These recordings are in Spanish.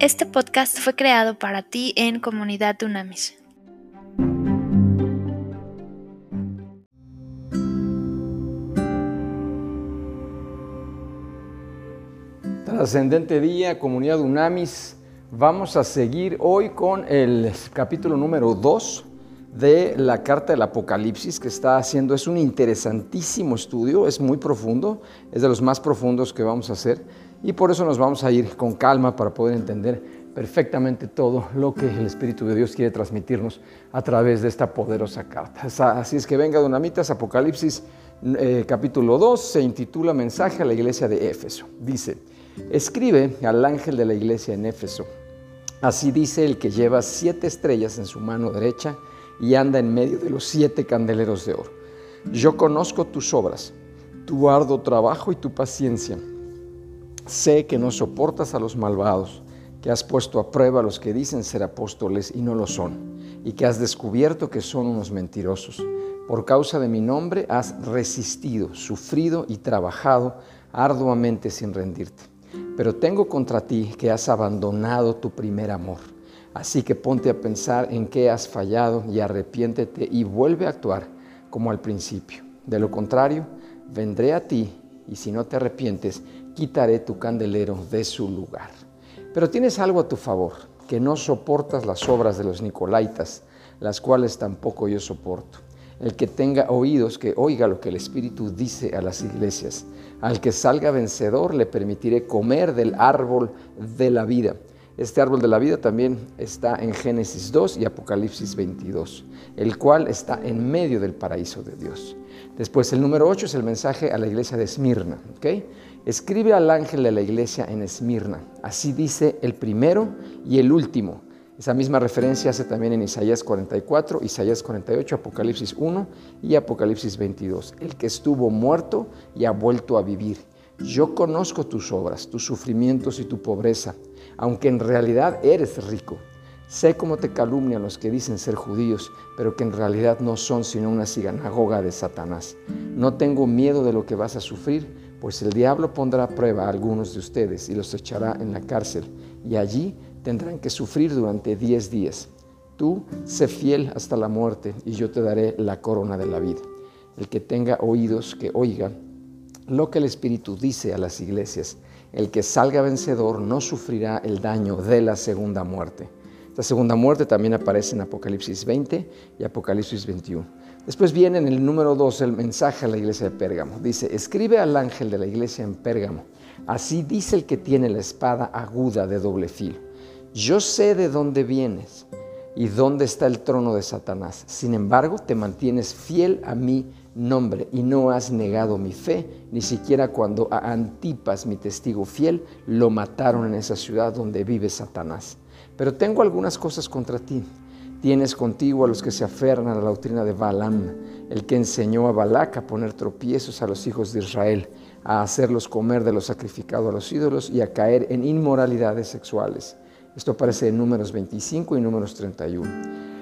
Este podcast fue creado para ti en Comunidad Unamis. Trascendente día, Comunidad Unamis. Vamos a seguir hoy con el capítulo número 2 de la carta del Apocalipsis que está haciendo. Es un interesantísimo estudio, es muy profundo, es de los más profundos que vamos a hacer y por eso nos vamos a ir con calma para poder entender perfectamente todo lo que el Espíritu de Dios quiere transmitirnos a través de esta poderosa carta. Así es que venga, Donamitas, Apocalipsis eh, capítulo 2 se intitula Mensaje a la iglesia de Éfeso. Dice, escribe al ángel de la iglesia en Éfeso. Así dice el que lleva siete estrellas en su mano derecha y anda en medio de los siete candeleros de oro. Yo conozco tus obras, tu arduo trabajo y tu paciencia. Sé que no soportas a los malvados, que has puesto a prueba a los que dicen ser apóstoles y no lo son, y que has descubierto que son unos mentirosos. Por causa de mi nombre has resistido, sufrido y trabajado arduamente sin rendirte. Pero tengo contra ti que has abandonado tu primer amor. Así que ponte a pensar en qué has fallado y arrepiéntete y vuelve a actuar como al principio. De lo contrario, vendré a ti y si no te arrepientes, quitaré tu candelero de su lugar. Pero tienes algo a tu favor, que no soportas las obras de los Nicolaitas, las cuales tampoco yo soporto. El que tenga oídos, que oiga lo que el Espíritu dice a las iglesias. Al que salga vencedor le permitiré comer del árbol de la vida este árbol de la vida también está en Génesis 2 y Apocalipsis 22, el cual está en medio del paraíso de Dios. Después el número 8 es el mensaje a la iglesia de Esmirna. ¿okay? Escribe al ángel de la iglesia en Esmirna. Así dice el primero y el último. Esa misma referencia hace también en Isaías 44, Isaías 48, Apocalipsis 1 y Apocalipsis 22. El que estuvo muerto y ha vuelto a vivir. Yo conozco tus obras, tus sufrimientos y tu pobreza aunque en realidad eres rico. Sé cómo te calumnian los que dicen ser judíos, pero que en realidad no son sino una sinagoga de Satanás. No tengo miedo de lo que vas a sufrir, pues el diablo pondrá a prueba a algunos de ustedes y los echará en la cárcel, y allí tendrán que sufrir durante diez días. Tú sé fiel hasta la muerte, y yo te daré la corona de la vida. El que tenga oídos, que oiga lo que el Espíritu dice a las iglesias. El que salga vencedor no sufrirá el daño de la segunda muerte. Esta segunda muerte también aparece en Apocalipsis 20 y Apocalipsis 21. Después viene en el número 2 el mensaje a la iglesia de Pérgamo. Dice, escribe al ángel de la iglesia en Pérgamo. Así dice el que tiene la espada aguda de doble filo. Yo sé de dónde vienes y dónde está el trono de Satanás. Sin embargo, te mantienes fiel a mí nombre y no has negado mi fe, ni siquiera cuando a Antipas, mi testigo fiel, lo mataron en esa ciudad donde vive Satanás. Pero tengo algunas cosas contra ti. Tienes contigo a los que se aferran a la doctrina de Balaam, el que enseñó a Balac a poner tropiezos a los hijos de Israel, a hacerlos comer de lo sacrificado a los ídolos y a caer en inmoralidades sexuales. Esto aparece en números 25 y números 31.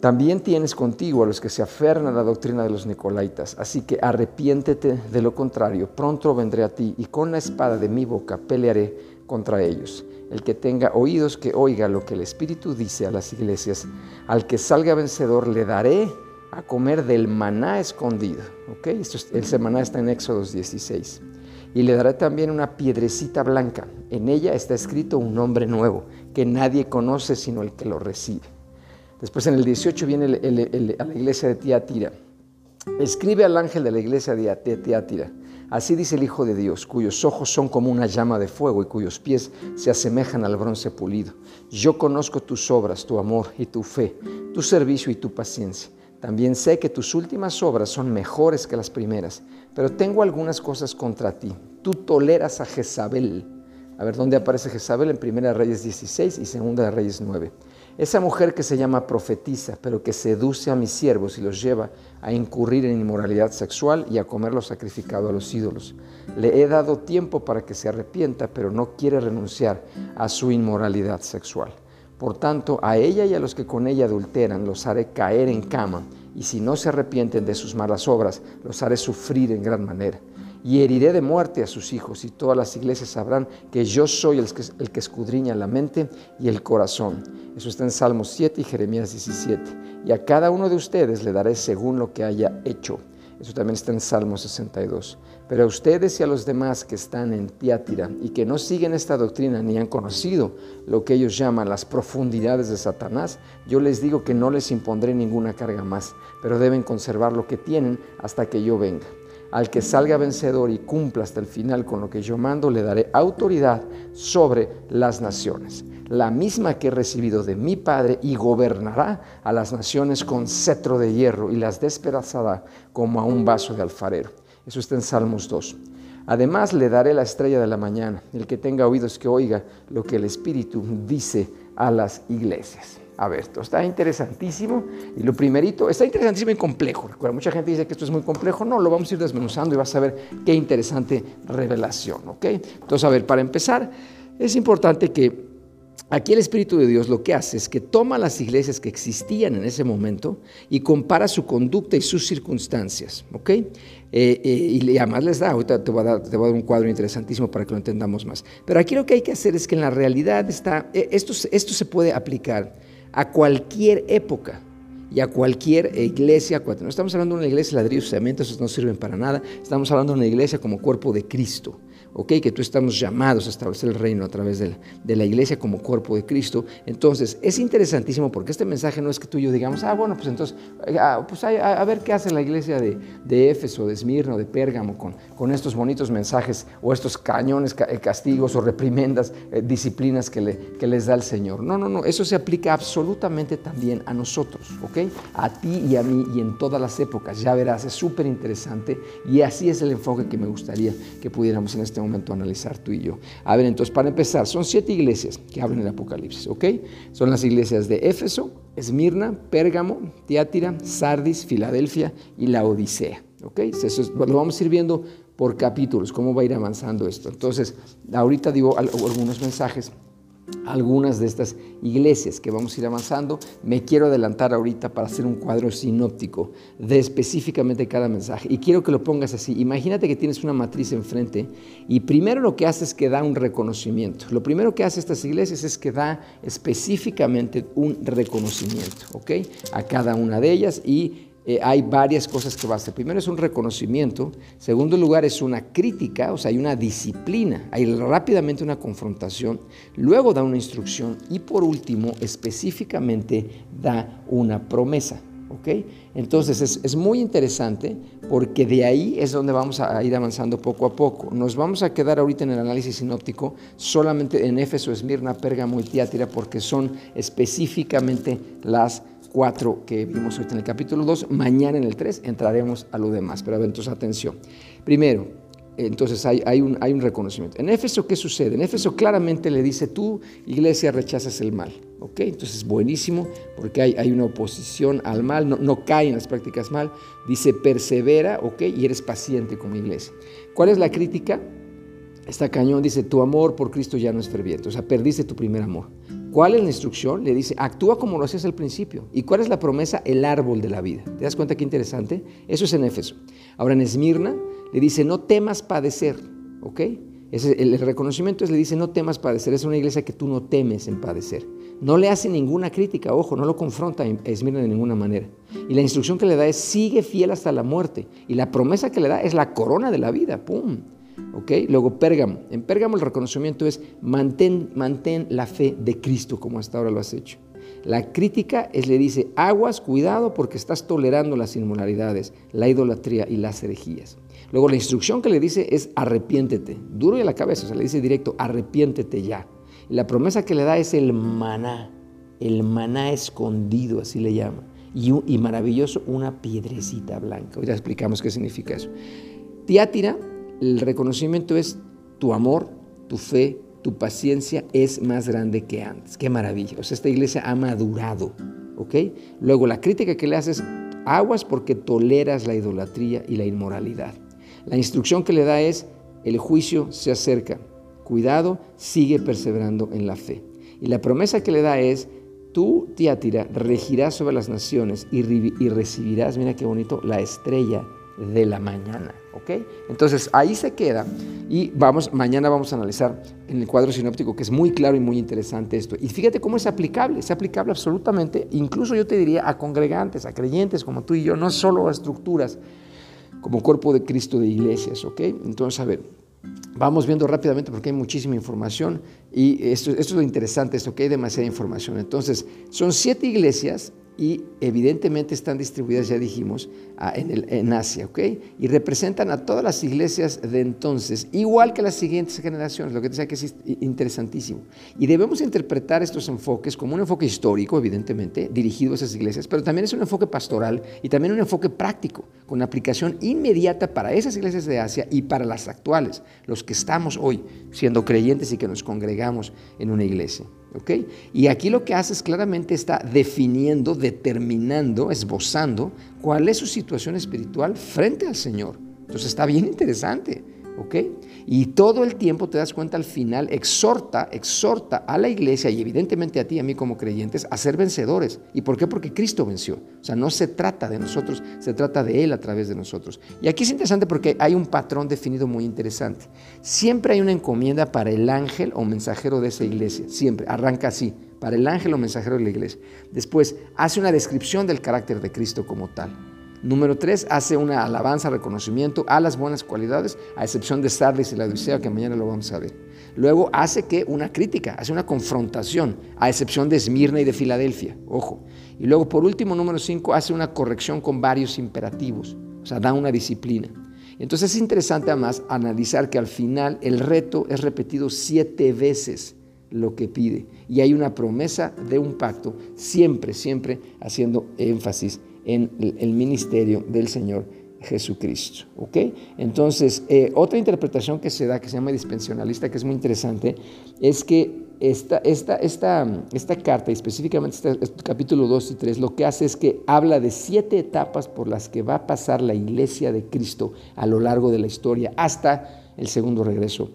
También tienes contigo a los que se aferran a la doctrina de los Nicolaitas, así que arrepiéntete de lo contrario, pronto vendré a ti y con la espada de mi boca pelearé contra ellos. El que tenga oídos que oiga lo que el Espíritu dice a las iglesias, al que salga vencedor le daré a comer del maná escondido. el maná está en Éxodos 16. Y le daré también una piedrecita blanca. En ella está escrito un nombre nuevo que nadie conoce sino el que lo recibe. Después en el 18 viene a la iglesia de Tiatira. Escribe al ángel de la iglesia de Tiatira. Así dice el Hijo de Dios, cuyos ojos son como una llama de fuego y cuyos pies se asemejan al bronce pulido. Yo conozco tus obras, tu amor y tu fe, tu servicio y tu paciencia. También sé que tus últimas obras son mejores que las primeras, pero tengo algunas cosas contra ti. Tú toleras a Jezabel. A ver, ¿dónde aparece Jezabel? En Primera Reyes 16 y Segunda Reyes 9 esa mujer que se llama profetiza, pero que seduce a mis siervos y los lleva a incurrir en inmoralidad sexual y a comer lo sacrificado a los ídolos. Le he dado tiempo para que se arrepienta, pero no quiere renunciar a su inmoralidad sexual. Por tanto, a ella y a los que con ella adulteran los haré caer en cama, y si no se arrepienten de sus malas obras, los haré sufrir en gran manera. Y heriré de muerte a sus hijos, y todas las iglesias sabrán que yo soy el que, escudriña la mente y el corazón. Eso está en Salmos 7 y Jeremías 17. Y a cada uno de ustedes le daré según lo que haya hecho. Eso también está en Salmo 62. Pero a ustedes y a los demás que están en Tiátira y que no siguen esta doctrina ni han conocido lo que ellos llaman las profundidades de Satanás, yo les digo que no les impondré ninguna carga más, pero deben conservar lo que tienen hasta que yo venga. Al que salga vencedor y cumpla hasta el final con lo que yo mando, le daré autoridad sobre las naciones la misma que he recibido de mi Padre, y gobernará a las naciones con cetro de hierro y las despedazará como a un vaso de alfarero. Eso está en Salmos 2. Además le daré la estrella de la mañana. El que tenga oídos que oiga lo que el Espíritu dice a las iglesias. A ver, esto está interesantísimo. Y lo primerito, está interesantísimo y complejo. Recuerda, mucha gente dice que esto es muy complejo. No, lo vamos a ir desmenuzando y vas a ver qué interesante revelación. ¿ok? Entonces, a ver, para empezar, es importante que Aquí el Espíritu de Dios lo que hace es que toma las iglesias que existían en ese momento y compara su conducta y sus circunstancias, ¿ok? Eh, eh, y además les da, ahorita te voy, a dar, te voy, a dar, un cuadro interesantísimo para que lo entendamos más. Pero aquí lo que hay que hacer es que en la realidad está, eh, esto, esto se puede aplicar a cualquier época y a cualquier iglesia. No estamos hablando de una iglesia ladrillos y cemento, esos no sirven para nada. Estamos hablando de una iglesia como cuerpo de Cristo. ¿Ok? Que tú estamos llamados a establecer el reino a través de la, iglesia como cuerpo de Cristo. Entonces, es interesantísimo porque este mensaje no es que tú y yo digamos, ah, bueno, pues entonces, ah, pues a, ver qué hace la iglesia de, Éfeso, de Esmirna de Pérgamo con, estos bonitos mensajes o estos cañones, eh, castigos o reprimendas, eh, disciplinas que les da el Señor. No, no, no, eso se aplica absolutamente también a nosotros, ¿ok? A ti y a mí y en todas las épocas. Ya verás, es súper interesante y así es el enfoque que me gustaría que pudiéramos en este momento analizar tú y yo. A ver, entonces, para empezar, son siete iglesias que hablan el Apocalipsis, ¿ok? Son las iglesias de Éfeso, Esmirna, Pérgamo, Tiátira, Sardis, Filadelfia y la Odisea, ¿ok? Lo vamos a ir viendo por capítulos, cómo va a ir avanzando esto. Entonces, ahorita digo algunos mensajes algunas de estas iglesias que vamos a ir avanzando. Me quiero adelantar ahorita para hacer un cuadro sinóptico de específicamente cada mensaje. Y quiero que lo pongas así. Imagínate que tienes una matriz enfrente y primero lo que hace es que da un reconocimiento. Lo primero que hace estas iglesias es que da específicamente un reconocimiento, ¿ok? A cada una de ellas y eh, hay varias cosas que va a hacer. Primero es un reconocimiento, segundo lugar es una crítica, o sea, hay una disciplina, hay rápidamente una confrontación, luego da una instrucción y por último específicamente da una promesa. ¿ok? Entonces es, es, muy interesante porque de ahí es donde vamos a ir avanzando poco a poco. Nos vamos a quedar ahorita en el análisis sinóptico solamente en Éfeso, Esmirna, Pérgamo y Tiátira porque son específicamente las cuatro que vimos hoy en el capítulo 2. Mañana en el 3 entraremos a lo demás. Pero entonces atención. Primero, entonces hay, un, reconocimiento. En Éfeso, ¿qué sucede? En Éfeso claramente le dice, tú, iglesia, rechazas el mal. ¿ok? Entonces es buenísimo porque hay, una oposición al mal, no, no, cae en las prácticas mal. Dice, persevera, ¿ok? Y eres paciente como iglesia. ¿Cuál es la crítica? Esta cañón dice, tu amor por Cristo ya no es ferviente, o sea, perdiste tu primer amor. ¿Cuál es la instrucción? Le dice, actúa como lo hacías al principio. ¿Y cuál es la promesa? El árbol de la vida. ¿Te das cuenta qué interesante? Eso es en Éfeso. Ahora en Esmirna le dice, no temas padecer, ¿ok? el reconocimiento es, le dice, no temas padecer. Es una iglesia que tú no temes en padecer. No le hace ninguna crítica, ojo, no lo confronta a Esmirna de ninguna manera. Y la instrucción que le da es, sigue fiel hasta la muerte. Y la promesa que le da es la corona de la vida, ¡pum! Luego Pérgamo. En Pérgamo el reconocimiento es mantén, mantén la fe de Cristo como hasta ahora lo has hecho. La crítica es, le dice, aguas, cuidado porque estás tolerando las inmoralidades, la idolatría y las herejías. Luego la instrucción que le dice es arrepiéntete, duro y a la cabeza, o sea, le dice directo, arrepiéntete ya. La promesa que le da es el maná, el maná escondido, así le llama. Y, y maravilloso, una piedrecita blanca. Hoy ya explicamos qué significa eso. Tiátira el reconocimiento es tu amor, tu fe, tu paciencia es más grande que antes. Qué maravilla. O sea, esta iglesia ha madurado. ¿Ok? Luego, la crítica que le haces, aguas porque toleras la idolatría y la inmoralidad. La instrucción que le da es, el juicio se acerca. Cuidado, sigue perseverando en la fe. Y la promesa que le da es, tú, Tiátira, regirás sobre las naciones y, y recibirás, mira qué bonito, la estrella de la mañana. ¿Ok? Entonces ahí se queda y vamos, mañana vamos a analizar en el cuadro sinóptico que es muy claro y muy interesante esto. Y fíjate cómo es aplicable, es aplicable absolutamente, incluso yo te diría a congregantes, a creyentes como tú y yo, no solo a estructuras como cuerpo de Cristo de iglesias, ¿ok? Entonces, a ver, vamos viendo rápidamente porque hay muchísima información y esto, esto es lo interesante, esto que hay demasiada información. Entonces, son siete iglesias y evidentemente están distribuidas, ya dijimos, en, Asia, ¿ok? Y representan a todas las iglesias de entonces, igual que las siguientes generaciones, lo que te que es interesantísimo. Y debemos interpretar estos enfoques como un enfoque histórico, evidentemente, dirigido a esas iglesias, pero también es un enfoque pastoral y también un enfoque práctico, con aplicación inmediata para esas iglesias de Asia y para las actuales, los que estamos hoy siendo creyentes y que nos congregamos en una iglesia. Y aquí lo que hace es claramente está definiendo, determinando, esbozando cuál es su situación espiritual frente al Señor. Entonces está bien interesante. ¿Ok? Y todo el tiempo te das cuenta al final, exhorta, exhorta a la iglesia y evidentemente a ti y a mí como creyentes a ser vencedores. ¿Y por qué? Porque Cristo venció. O sea, no se trata de nosotros, se trata de Él a través de nosotros. Y aquí es interesante porque hay un patrón definido muy interesante. Siempre hay una encomienda para el ángel o mensajero de esa iglesia, siempre, arranca así, para el ángel o mensajero de la iglesia. Después hace una descripción del carácter de Cristo como tal. Número tres, hace una alabanza, reconocimiento a las buenas cualidades, a excepción de Sardis y la Odisea, que mañana lo vamos a ver. Luego hace que una crítica, hace una confrontación, a excepción de Esmirna y de Filadelfia, ojo. Y luego, por último, número cinco, hace una corrección con varios imperativos, o sea, da una disciplina. Entonces es interesante además analizar que al final el reto es repetido siete veces lo que pide. Y hay una promesa de un pacto, siempre, siempre haciendo énfasis en el ministerio del Señor Jesucristo. ¿ok? Entonces, eh, otra interpretación que se da, que se llama dispensionalista, que es muy interesante, es que esta, esta, esta, esta carta, específicamente este, este capítulo 2 y 3, lo que hace es que habla de siete etapas por las que va a pasar la iglesia de Cristo a lo largo de la historia hasta el segundo regreso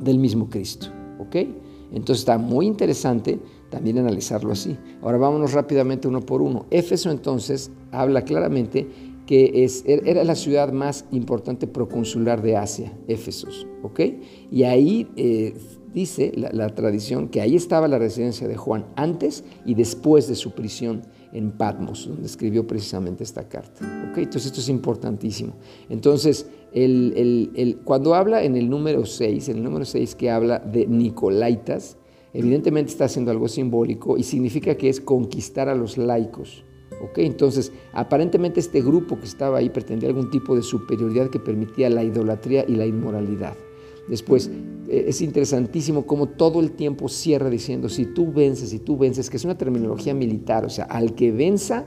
del mismo Cristo. ¿ok? Entonces está muy interesante también analizarlo así. Ahora vámonos rápidamente uno por uno. Éfeso entonces habla claramente que es, er, era la ciudad más importante proconsular de Asia, Éfesos, ¿ok? Y ahí eh, dice la, tradición que ahí estaba la residencia de Juan antes y después de su prisión en Patmos, donde escribió precisamente esta carta, ¿ok? Entonces esto es importantísimo. Entonces, cuando habla en el número 6, en el número 6 que habla de Nicolaitas, evidentemente está haciendo algo simbólico y significa que es conquistar a los laicos. ¿ok? Entonces, aparentemente este grupo que estaba ahí pretendía algún tipo de superioridad que permitía la idolatría y la inmoralidad. Después, eh, es interesantísimo cómo todo el tiempo cierra diciendo, si tú vences, si tú vences, que es una terminología militar, o sea, al que venza,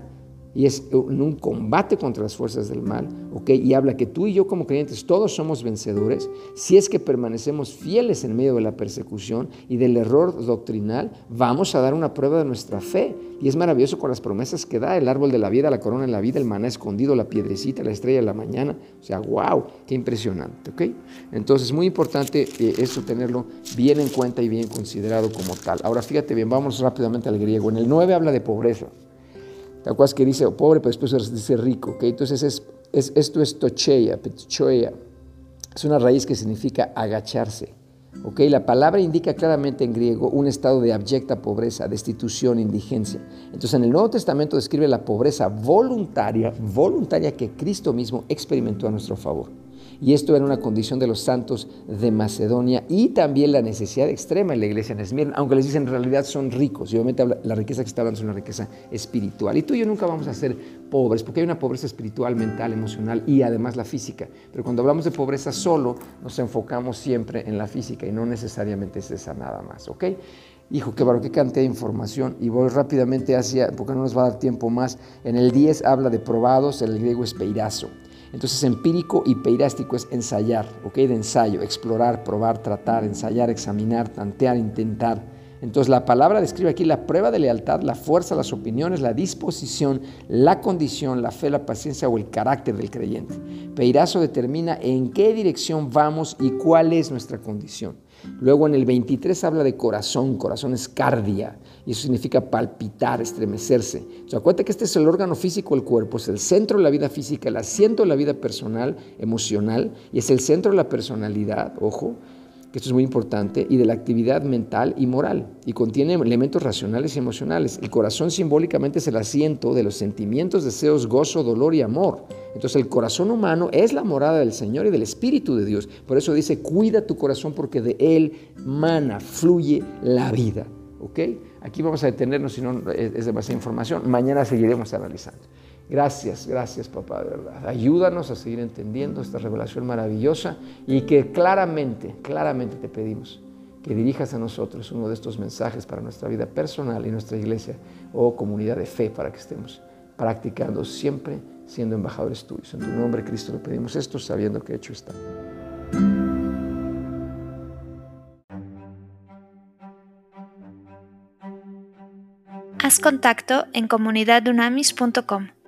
y es en un combate contra las fuerzas del mal, ¿ok? Y habla que tú y yo como creyentes todos somos vencedores si es que permanecemos fieles en medio de la persecución y del error doctrinal, vamos a dar una prueba de nuestra fe. Y es maravilloso con las promesas que da el árbol de la vida, la corona de la vida, el maná escondido, la piedrecita, la estrella de la mañana. O sea, wow, qué impresionante, ¿ok? Entonces, es muy importante eh, eso tenerlo bien en cuenta y bien considerado como tal. Ahora, fíjate bien, vamos rápidamente al griego. En el 9 habla de pobreza. ¿Te acuerdas que dice pobre, pero después dice rico? ¿okay? Entonces es, es, esto es tocheia, petchoea. Es una raíz que significa agacharse. ¿okay? La palabra indica claramente en griego un estado de abyecta pobreza, destitución, indigencia. Entonces en el Nuevo Testamento describe la pobreza voluntaria, voluntaria que Cristo mismo experimentó a nuestro favor. Y esto era una condición de los santos de Macedonia y también la necesidad extrema en la iglesia en Esmirna, aunque les dicen en realidad son ricos. Y obviamente la riqueza que está hablando es una riqueza espiritual. Y tú y yo nunca vamos a ser pobres, porque hay una pobreza espiritual, mental, emocional y además la física. Pero cuando hablamos de pobreza solo, nos enfocamos siempre en la física y no necesariamente es esa nada más, ¿ok? Hijo, qué barro, qué cantidad de información. Y voy rápidamente hacia, porque no nos va a dar tiempo más. En el 10 habla de probados, el griego es peirazo. Entonces empírico y peirástico es ensayar, ¿ok? De ensayo, explorar, probar, tratar, ensayar, examinar, tantear, intentar, Entonces la palabra describe aquí la prueba de lealtad, la fuerza, las opiniones, la disposición, la condición, la fe, la paciencia o el carácter del creyente. Peirazo determina en qué dirección vamos y cuál es nuestra condición. Luego en el 23 habla de corazón, corazón es cardia, y eso significa palpitar, estremecerse. Sea, acuérdate que este es el órgano físico del cuerpo, es el centro de la vida física, el asiento de la vida personal, emocional, y es el centro de la personalidad, ojo, que esto es muy importante, y de la actividad mental y moral, y contiene elementos racionales y emocionales. El corazón simbólicamente es el asiento de los sentimientos, deseos, gozo, dolor y amor. Entonces el corazón humano es la morada del Señor y del Espíritu de Dios. Por eso dice, cuida tu corazón porque de él mana, fluye la vida. ¿Ok? Aquí vamos a detenernos, si no es demasiada información. Mañana seguiremos analizando. Gracias, gracias papá, de verdad. Ayúdanos a seguir entendiendo esta revelación maravillosa y que claramente, claramente te pedimos que dirijas a nosotros uno de estos mensajes para nuestra vida personal y nuestra iglesia o comunidad de fe para que estemos practicando siempre siendo embajadores tuyos. En tu nombre, Cristo, le pedimos esto sabiendo que hecho está. Contacto en comunidadunamis.com.